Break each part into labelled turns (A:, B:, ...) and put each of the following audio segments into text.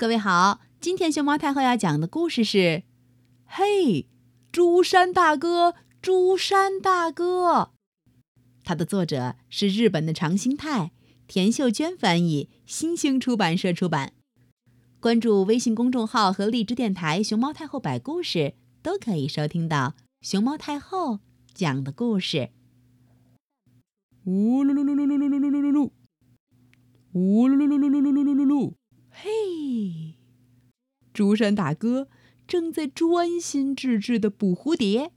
A: 各位好，今天熊猫太后要讲的故事是《嘿，朱山大哥，朱山大哥》。它的作者是日本的长兴泰，田秀娟翻译，新兴出版社出版。关注微信公众号和荔枝电台“熊猫太后摆故事”，都可以收听到熊猫太后讲的故事。
B: 呜噜噜噜噜噜噜噜噜噜噜，呜噜噜噜噜噜噜噜噜噜。
A: 嘿，朱山大哥正在专心致志的捕蝴蝶，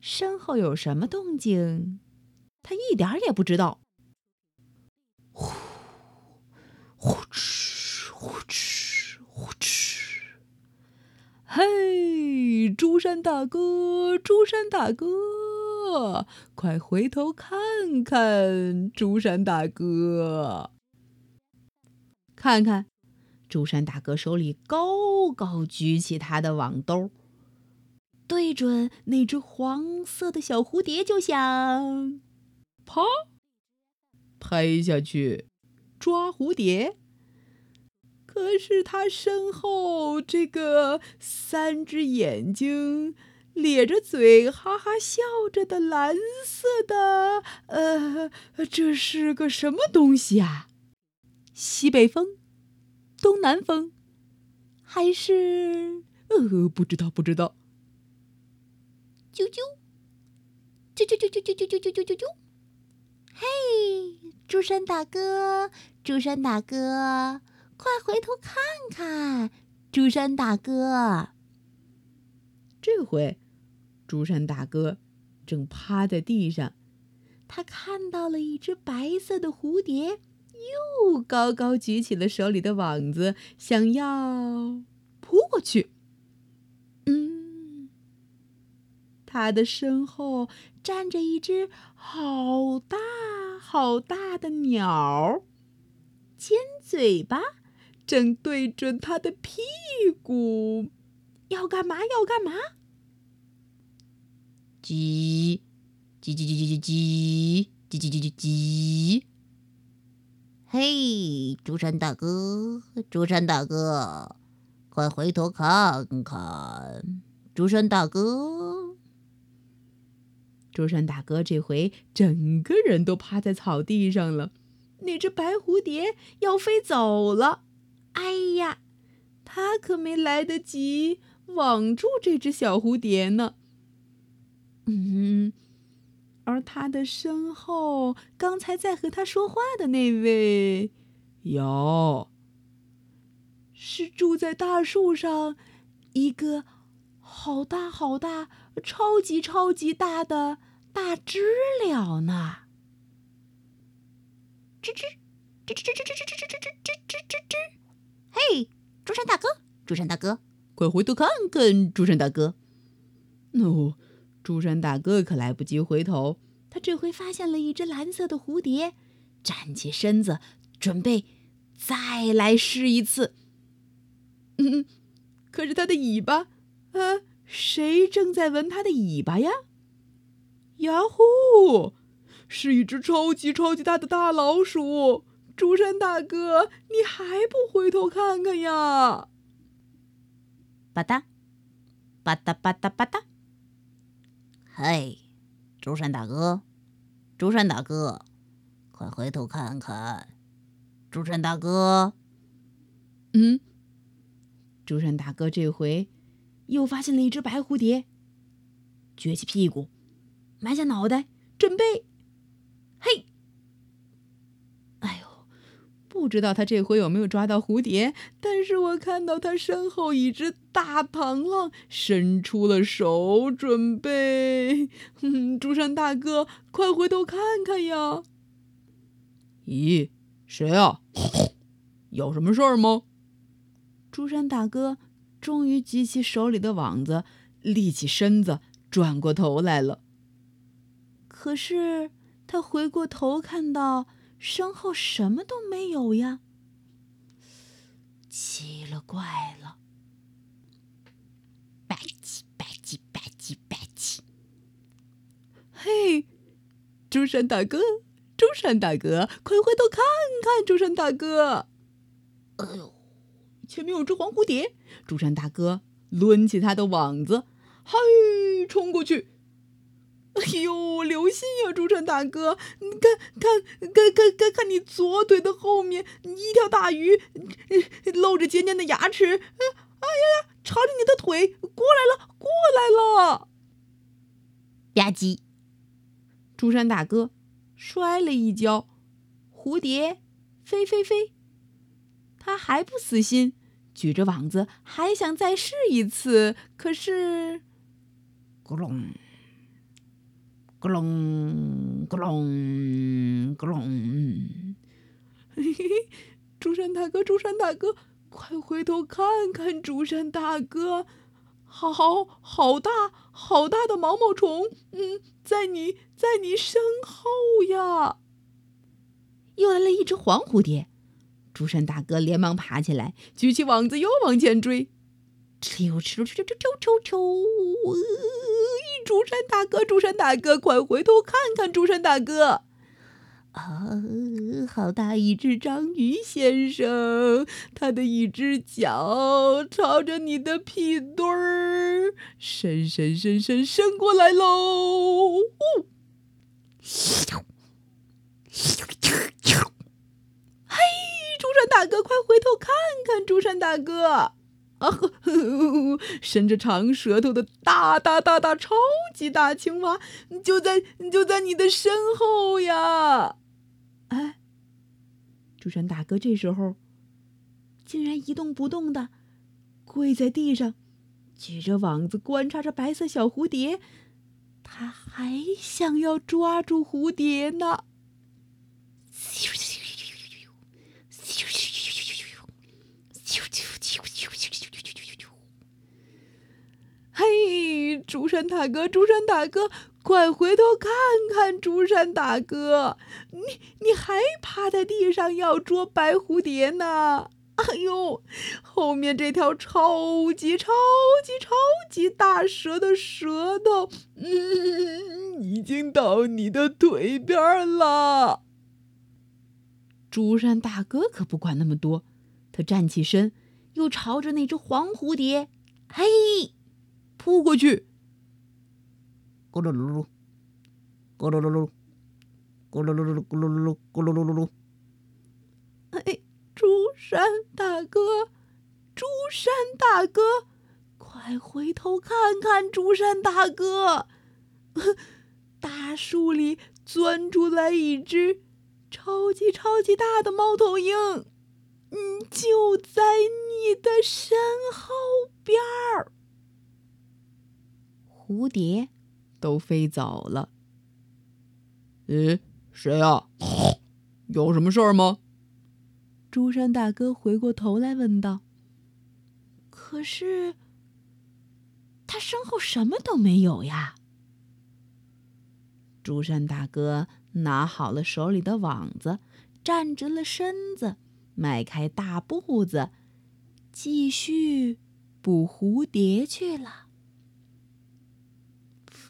A: 身后有什么动静，他一点也不知道。
B: 呼，呼哧，呼哧，呼哧。
A: 嘿，朱山大哥，朱山大哥，快回头看看，朱山大哥，看看。朱山大哥手里高高举起他的网兜，对准那只黄色的小蝴蝶就想，
B: 啪，拍下去抓蝴蝶。
A: 可是他身后这个三只眼睛、咧着嘴、哈哈笑着的蓝色的，呃，这是个什么东西啊？西北风。东南风，还是
B: 呃，不知道，不知道。
A: 啾啾，啾啾啾啾啾啾啾啾啾啾。嘿，朱山大哥，朱山大哥，快回头看看，朱山大哥。这回，朱山大哥正趴在地上，他看到了一只白色的蝴蝶。又高高举起了手里的网子，想要扑过去。嗯，他的身后站着一只好大好大的鸟，尖嘴巴正对准他的屁股，要干嘛？要干嘛？
B: 叽叽叽叽叽叽叽叽叽叽叽叽。
C: 嘿，朱山大哥，朱山大哥，快回头看看！朱山大哥，
A: 朱山大哥，这回整个人都趴在草地上了。那只白蝴蝶要飞走了，哎呀，他可没来得及网住这只小蝴蝶呢。嗯。而他的身后，刚才在和他说话的那位，
B: 有，
A: 是住在大树上一个好大好大、超级超级大的大知了呢。吱吱吱吱吱吱吱吱吱吱吱吱吱吱！嘿，竹山大哥，竹山大哥，快回头看看，竹山大哥。哦。朱山大哥可来不及回头，他这回发现了一只蓝色的蝴蝶，站起身子，准备再来试一次。嗯，可是他的尾巴，啊，谁正在闻他的尾巴呀？呀呼，是一只超级超级大的大老鼠！朱山大哥，你还不回头看看呀？吧嗒，吧嗒吧嗒吧嗒。
C: 嘿，竹山大哥，竹山大哥，快回头看看！竹山大哥，
A: 嗯，竹山大哥这回又发现了一只白蝴蝶，撅起屁股，埋下脑袋，准备，嘿。不知道他这回有没有抓到蝴蝶，但是我看到他身后一只大螳螂伸出了手，准备。朱山大哥，快回头看看呀！
B: 咦，谁啊？有什么事儿吗？
A: 朱山大哥终于举起手里的网子，立起身子，转过头来了。可是他回过头看到。身后什么都没有呀！奇了怪了！
C: 吧唧吧唧吧唧吧唧！
A: 嘿，朱山大哥，朱山大哥，快回头看看！朱山大哥，
C: 哎呦，
A: 前面有只黄蝴蝶。朱山大哥抡起他的网子，嘿，冲过去。哎呦，留心呀，朱山大哥！你看看看看看看，你左腿的后面一条大鱼，露着尖尖的牙齿。哎呀呀，朝着你的腿过来了，过来了！
C: 吧唧，
A: 朱山大哥摔了一跤，蝴蝶飞飞飞。他还不死心，举着网子还想再试一次，可是，
C: 咕隆。咕隆咕隆咕隆，
A: 嘿嘿嘿！竹山大哥，竹山大哥，快回头看看！竹山大哥，好好大好大的毛毛虫，嗯，在你在你身后呀！又来了一只黄蝴蝶，竹山大哥连忙爬起来，举起网子又往前追，哧溜哧溜哧溜哧溜哧溜。竹山大哥，竹山大哥，快回头看看！竹山大哥，啊，好大一只章鱼先生，他的一只脚朝着你的屁墩儿伸伸伸伸伸过来喽！嘿，竹山大哥，快回头看看！竹山大哥。啊呵，伸着长舌头的大大大大超级大青蛙，就在就在你的身后呀！哎，朱山大哥这时候竟然一动不动的跪在地上，举着网子观察着白色小蝴蝶，他还想要抓住蝴蝶呢。竹山大哥，竹山大哥，快回头看看！竹山大哥，你你还趴在地上要捉白蝴蝶呢？哎呦，后面这条超级超级超级大蛇的舌头，嗯，已经到你的腿边了。竹山大哥可不管那么多，他站起身，又朝着那只黄蝴蝶，嘿。扑过去，
C: 咕噜噜噜，咕噜噜噜，咕噜噜噜噜，咕噜噜噜，咕噜噜噜噜。
A: 哎，朱山大哥，朱山大哥，快回头看看！朱山大哥，大树里钻出来一只超级超级大的猫头鹰，嗯，就在你的身后边儿。蝴蝶都飞走了。
B: 咦，谁啊？有什么事儿吗？
A: 朱山大哥回过头来问道。可是他身后什么都没有呀。朱山大哥拿好了手里的网子，站直了身子，迈开大步子，继续捕蝴蝶去了。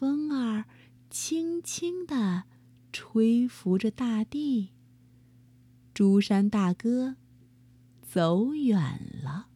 A: 风儿轻轻地吹拂着大地，朱山大哥走远了。